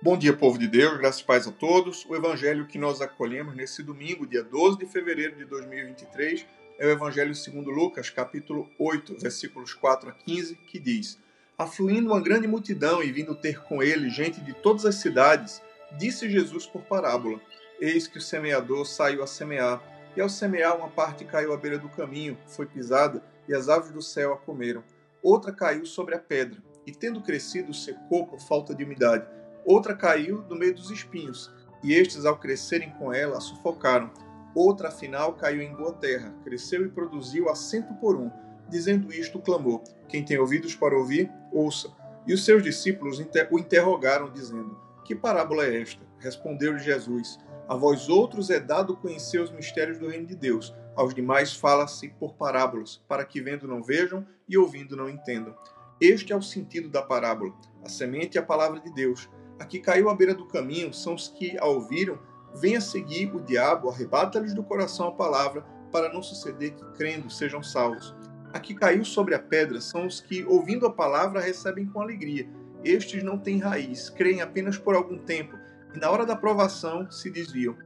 Bom dia, povo de Deus, graças e paz a todos. O evangelho que nós acolhemos nesse domingo, dia 12 de fevereiro de 2023, é o evangelho segundo Lucas, capítulo 8, versículos 4 a 15, que diz: Afluindo uma grande multidão e vindo ter com ele gente de todas as cidades, disse Jesus por parábola: Eis que o semeador saiu a semear, e ao semear uma parte caiu à beira do caminho, foi pisada, e as aves do céu a comeram. Outra caiu sobre a pedra, e tendo crescido secou por falta de umidade Outra caiu no meio dos espinhos, e estes, ao crescerem com ela, a sufocaram. Outra, afinal, caiu em boa terra, cresceu e produziu a cento por um. Dizendo isto, clamou: Quem tem ouvidos para ouvir, ouça. E os seus discípulos o interrogaram, dizendo: Que parábola é esta? Respondeu-lhe Jesus: A vós outros é dado conhecer os mistérios do reino de Deus, aos demais fala-se por parábolas, para que vendo não vejam e ouvindo não entendam. Este é o sentido da parábola. A semente é a palavra de Deus. A que caiu à beira do caminho são os que a ouviram, vêm a seguir o diabo, arrebata-lhes do coração a palavra, para não suceder que, crendo, sejam salvos. A que caiu sobre a pedra são os que, ouvindo a palavra, recebem com alegria. Estes não têm raiz, creem apenas por algum tempo, e na hora da provação se desviam.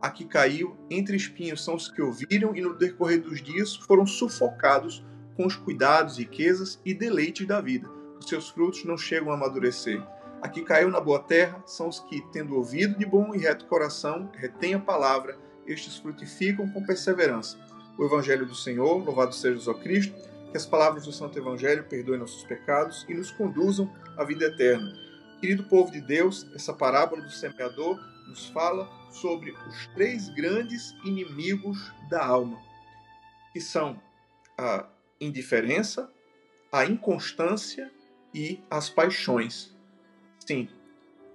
A que caiu entre espinhos são os que ouviram e, no decorrer dos dias, foram sufocados com os cuidados, riquezas e deleites da vida. Os seus frutos não chegam a amadurecer. A que caiu na boa terra são os que, tendo ouvido de bom e reto coração, retêm a palavra, estes frutificam com perseverança. O Evangelho do Senhor, louvado seja Jesus Cristo, que as palavras do Santo Evangelho perdoem nossos pecados e nos conduzam à vida eterna. Querido povo de Deus, essa parábola do semeador nos fala sobre os três grandes inimigos da alma, que são a indiferença, a inconstância e as paixões. Sim.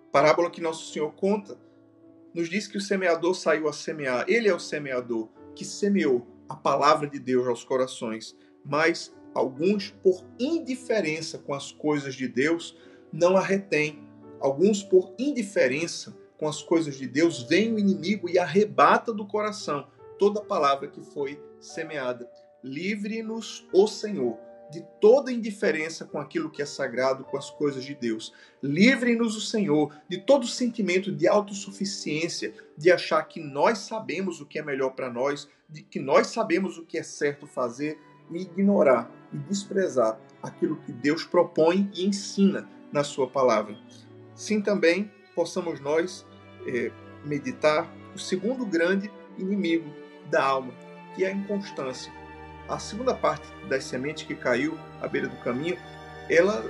A parábola que nosso Senhor conta nos diz que o semeador saiu a semear. Ele é o semeador que semeou a palavra de Deus aos corações, mas alguns, por indiferença com as coisas de Deus, não a retêm. Alguns, por indiferença com as coisas de Deus, vem o inimigo e arrebata do coração toda a palavra que foi semeada. Livre-nos, o Senhor de toda indiferença com aquilo que é sagrado, com as coisas de Deus. Livre-nos o Senhor de todo sentimento de autossuficiência, de achar que nós sabemos o que é melhor para nós, de que nós sabemos o que é certo fazer e ignorar e desprezar aquilo que Deus propõe e ensina na Sua palavra. Sim, também possamos nós é, meditar o segundo grande inimigo da alma, que é a inconstância a segunda parte das sementes que caiu à beira do caminho, ela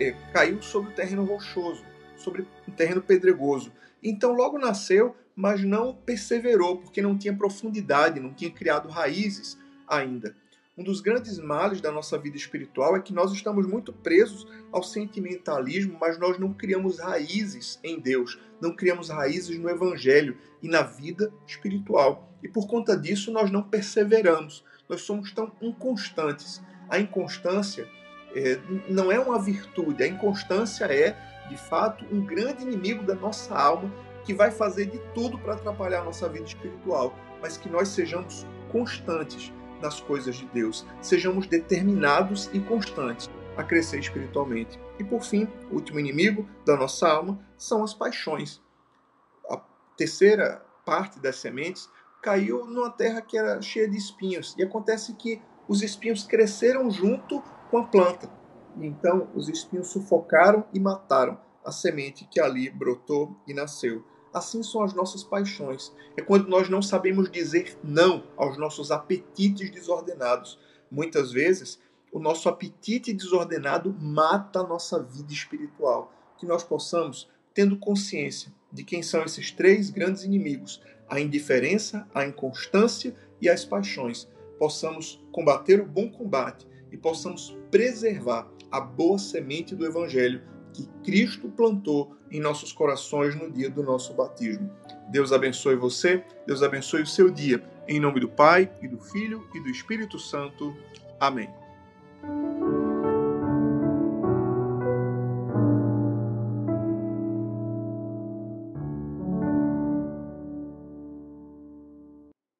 é, caiu sobre o terreno rochoso, sobre um terreno pedregoso. Então logo nasceu, mas não perseverou, porque não tinha profundidade, não tinha criado raízes ainda. Um dos grandes males da nossa vida espiritual é que nós estamos muito presos ao sentimentalismo, mas nós não criamos raízes em Deus, não criamos raízes no Evangelho e na vida espiritual. E por conta disso nós não perseveramos nós somos tão inconstantes. A inconstância é, não é uma virtude, a inconstância é, de fato, um grande inimigo da nossa alma que vai fazer de tudo para atrapalhar a nossa vida espiritual, mas que nós sejamos constantes nas coisas de Deus, sejamos determinados e constantes a crescer espiritualmente. E por fim, o último inimigo da nossa alma são as paixões. A terceira parte das sementes caiu numa terra que era cheia de espinhos. E acontece que os espinhos cresceram junto com a planta. Então, os espinhos sufocaram e mataram a semente que ali brotou e nasceu. Assim são as nossas paixões. É quando nós não sabemos dizer não aos nossos apetites desordenados. Muitas vezes, o nosso apetite desordenado mata a nossa vida espiritual. Que nós possamos, tendo consciência de quem são esses três grandes inimigos, a indiferença, a inconstância e as paixões, possamos combater o bom combate e possamos preservar a boa semente do Evangelho que Cristo plantou em nossos corações no dia do nosso batismo. Deus abençoe você, Deus abençoe o seu dia. Em nome do Pai, e do Filho e do Espírito Santo. Amém.